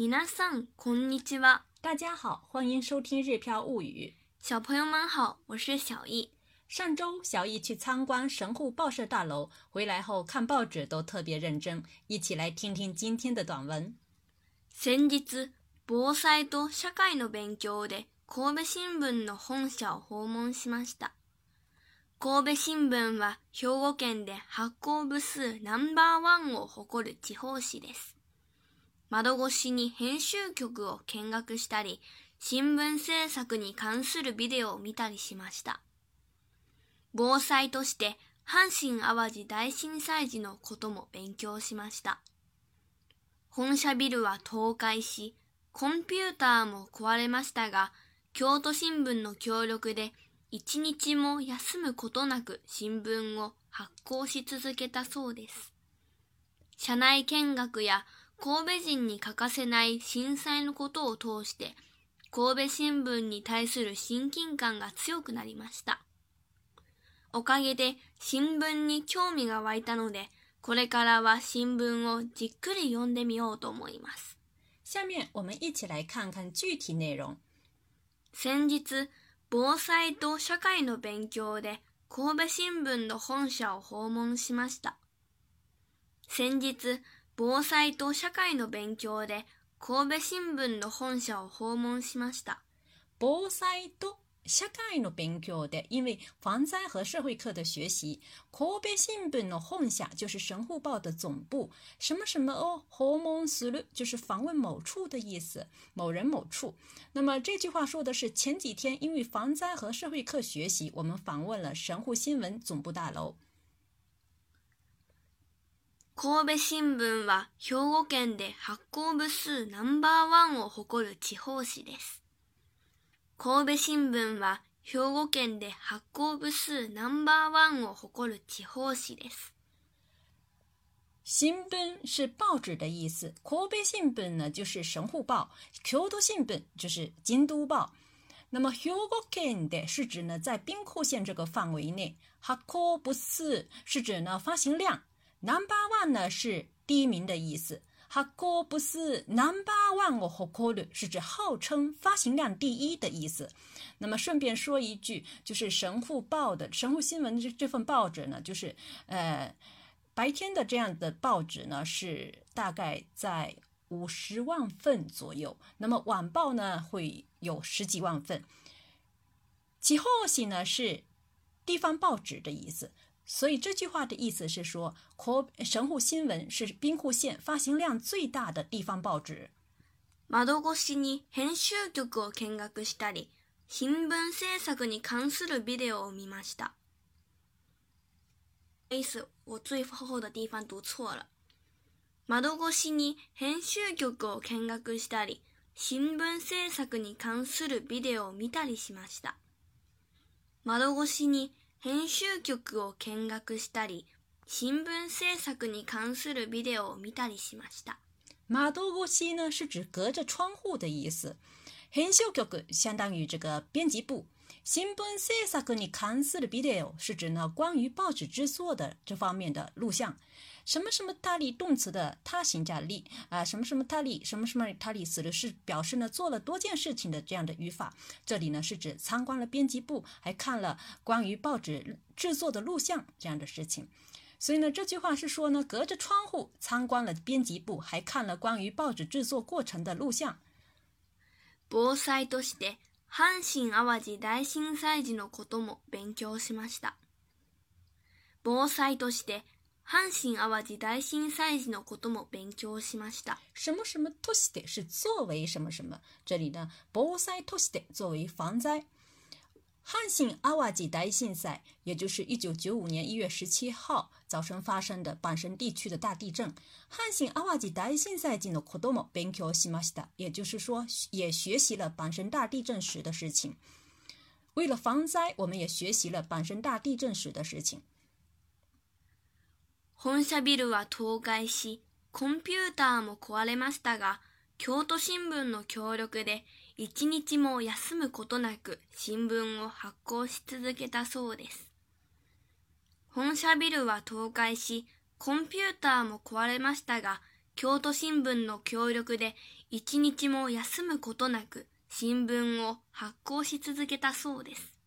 皆さんこんにちは。大家好，欢迎收听《日飘物语》。小朋友们好，我是小易。上周小易去参观神户报社大楼，回来后看报纸都特别认真。一起来听听今天的短文。先日、防災と社会の勉強で神戸新聞の本社を訪問しました。神戸新聞は兵庫県で発行部数ナンバーワンを誇る地方紙です。 窓越しに編集局を見学したり、新聞制作に関するビデオを見たりしました。防災として阪神淡路大震災時のことも勉強しました。本社ビルは倒壊し、コンピューターも壊れましたが、京都新聞の協力で一日も休むことなく新聞を発行し続けたそうです。社内見学や神戸人に欠かせない震災のことを通して、神戸新聞に対する親近感が強くなりました。おかげで新聞に興味が湧いたので、これからは新聞をじっくり読んでみようと思います。下面我们一起来看看具体内容。先日、防災と社会の勉強で神戸新聞の本社を訪問しました。先日、防災と社会の勉強で神戸新聞の本社を訪問しました。防災と社会の勉強で，因为防灾和社会课的学习，神戸新聞の本社就是神户报的总部。什么什么哦，訪問する就是访问某处的意思，某人某处。那么这句话说的是前几天因为防灾和社会课学习，我们访问了神户新闻总部大楼。神戸新聞は兵庫県で発行部数ナンバーワンを誇る地方紙です。神戸新聞は兵庫県で発行部数ナンバーワンを誇る地方紙です。新聞是报纸的意思，神戸新聞呢就是神户报，京都新聞就是京都报。那么兵庫県で是指呢在兵库县这个范围内，発行部数是指呢发行量。Number one 呢是第一名的意思，哈哥不是 Number one 哦，好可的是指号称发行量第一的意思。那么顺便说一句，就是神户报的神户新闻这这份报纸呢，就是呃白天的这样的报纸呢是大概在五十万份左右，那么晚报呢会有十几万份。其后型呢是地方报纸的意思。所以这句话的意思是说，神户新闻是兵库县发行量最大的地方报纸。窓越しに編集局を見学したり、新聞制作に関するビデオを見ました。意思我最后的地方读错了。窓越しに編集局を見学したり、新聞制作に関するビデオを見たりしました。窓越しに編集局を見学したり、新聞制作に関するビデオを見たりしました。窓越し呢是指隔着窗户的意思。編集局相当于这个编辑部。新聞制作に関するビデオ是指呢关于报纸制作的这方面的录像。什么什么他力动词的他形加力啊，什么什么他力，什么什么他力，死的是表示呢做了多件事情的这样的语法。这里呢是指参观了编辑部，还看了关于报纸制作的录像这样的事情。所以呢这句话是说呢隔着窗户参观了编辑部，还看了关于报纸制作过程的录像。防災として阪神淡路大震災時のことも勉強しました。防災として 阪神淡路大震災時のことも勉強しました。什么什么として是作为什么什么，这里呢，防災として作为防灾。阪神淡路大震灾，也就是一九九五年一月十七号早晨发生的阪神地区的大地震。阪神淡路大震災時のことも勉強しました，也就是说，也学习了阪神大地震时的事情。为了防灾，我们也学习了阪神大地震时的事情。本社ビルは倒壊し、コンピューターも壊れましたが、京都新聞の協力で一日も休むことなく新聞を発行し続けたそうです。本社ビルは倒壊し、コンピューターも壊れましたが、京都新聞の協力で一日も休むことなく新聞を発行し続けたそうです。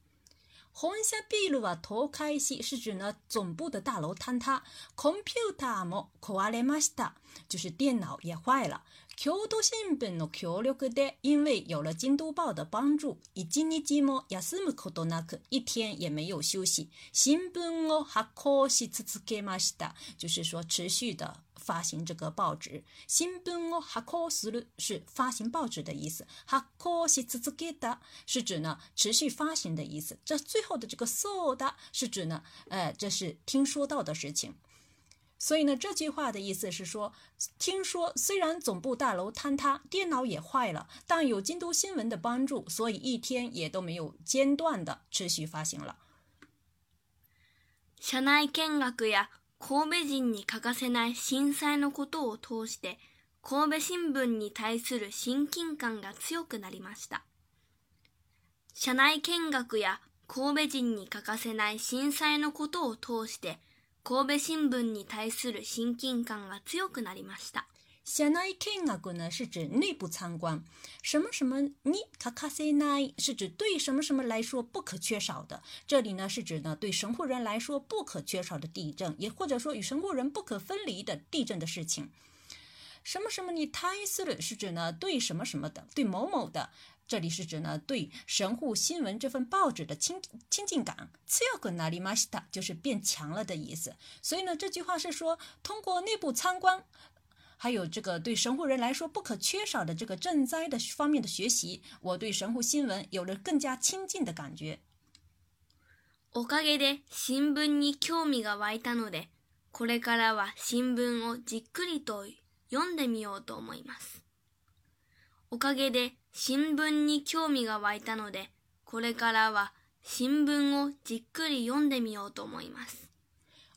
本社ビルは倒壊し，是指呢总部的大楼坍塌。computer も壊れました，就是电脑也坏了。京都新聞の協力で，因为有了京都报的帮助，一日も休むことなく，一天也没有休息。新聞を発行し続けました，就是说持续的发行这个报纸。新聞を発行する是发行报纸的意思，発行し続けた是指呢持续发行的意思。这最后的这个そうだ是指呢，呃，这是听说到的事情。所以呢，这句话的意思是说，听说虽然总部大楼坍塌，电脑也坏了，但有京都新闻的帮助，所以一天也都没有间断的持续发行了。社内見学や 神戸人に欠かせない震災のことを通して、神戸新聞に対する親近感が強くなりました。社内見学や神戸人に欠かせない震災のことを通して、神戸新聞に対する親近感が強くなりました。社内見学呢是指内部参观，什么什么に欠かせない是指对什么什么来说不可缺少的。这里呢是指呢对神户人来说不可缺少的地震，也或者说与神户人不可分离的地震的事情。什么什么に対する是指呢对什么什么的，对某某的。这里是指呢对神户新闻这份报纸的亲亲近感，強くなりました，就是变强了的意思。所以呢这句话是说，通过内部参观， 还有这个对神户人来说不可缺少的这个赈灾的方面的学习，我对神户新闻有了更加亲近的感觉。おかげで新聞に興味が湧いたので、これからは新聞をじっくりと読んでみようと思います。おかげで新聞に興味が湧いたので、これからは新聞をじっくり読んでみようと思います。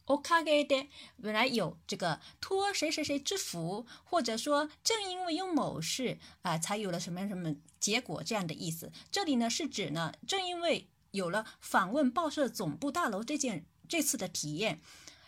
おかげで本来有这个托谁谁谁之福，或者说正因为有某事啊、呃，才有了什么什么结果这样的意思。这里呢是指呢，正因为有了访问报社总部大楼这件这次的体验。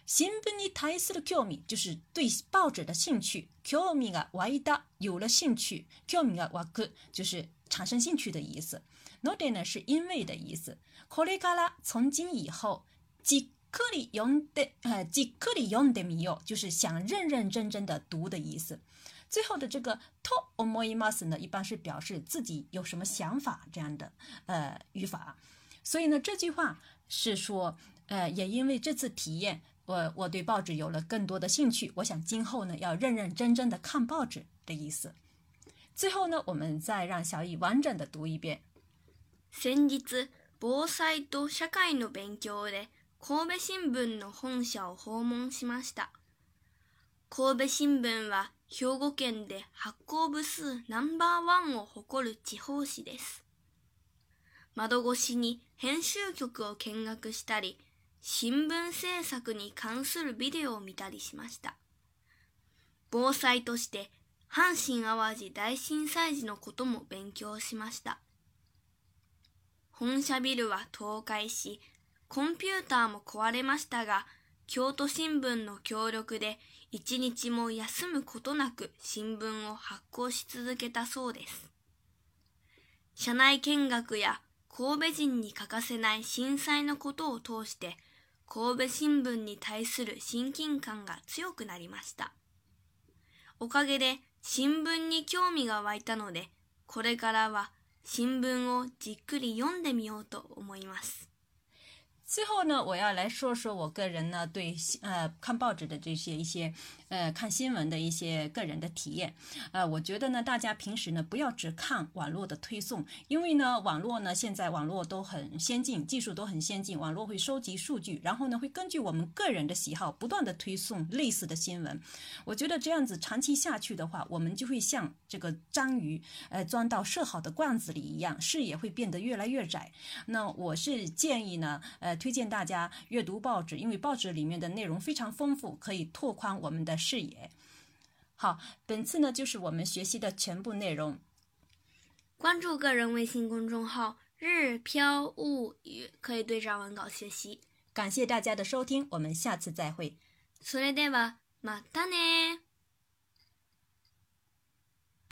新聞に対する興味就是对报纸的兴趣。興味が湧いた，有了兴趣。興味が湧く就是产生兴趣的意思。ので呢是因为的意思。これから从今以后，じっ くり読んで，呃，じっくり読んでみよう，就是想认认真真的读的意思。最后的这个と思います呢，一般是表示自己有什么想法这样的呃语法。所以呢，这句话是说，呃，也因为这次体验。我我对报纸有了更多的兴趣，我想今后呢要认认真真的看报纸的意思。最后呢，我们再让小乙完整的读一遍。先日防災と社会の勉強で 神戸新聞の本社を訪問しました。神戸新聞は兵庫県で発行部数ナンバーワンを誇る地方紙です。窓越しに編集局を見学したり、新聞制作に関するビデオを見たりしました。防災として阪神淡路大震災時のことも勉強しました。本社ビルは倒壊し、コンピューターも壊れましたが、京都新聞の協力で一日も休むことなく新聞を発行し続けたそうです。社内見学や神戸人に欠かせない震災のことを通して神戸新聞に対する親近感が強くなりました。おかげで新聞に興味が湧いたので、これからは新聞をじっくり読んでみようと思います。最后呢，我要来说说我个人呢对呃看报纸的这些一些呃看新闻的一些个人的体验。呃，我觉得呢，大家平时呢不要只看网络的推送，因为呢网络呢现在网络都很先进，技术都很先进，网络会收集数据，然后呢会根据我们个人的喜好不断的推送类似的新闻。我觉得这样子长期下去的话，我们就会像这个章鱼呃钻到设好的罐子里一样，视野会变得越来越窄。那我是建议呢呃。推荐大家阅读报纸，因为报纸里面的内容非常丰富，可以拓宽我们的视野。好，本次呢就是我们学习的全部内容。关注个人微信公众号“日飘物语”，可以对照文稿学习。感谢大家的收听，我们下次再会。それではまたね。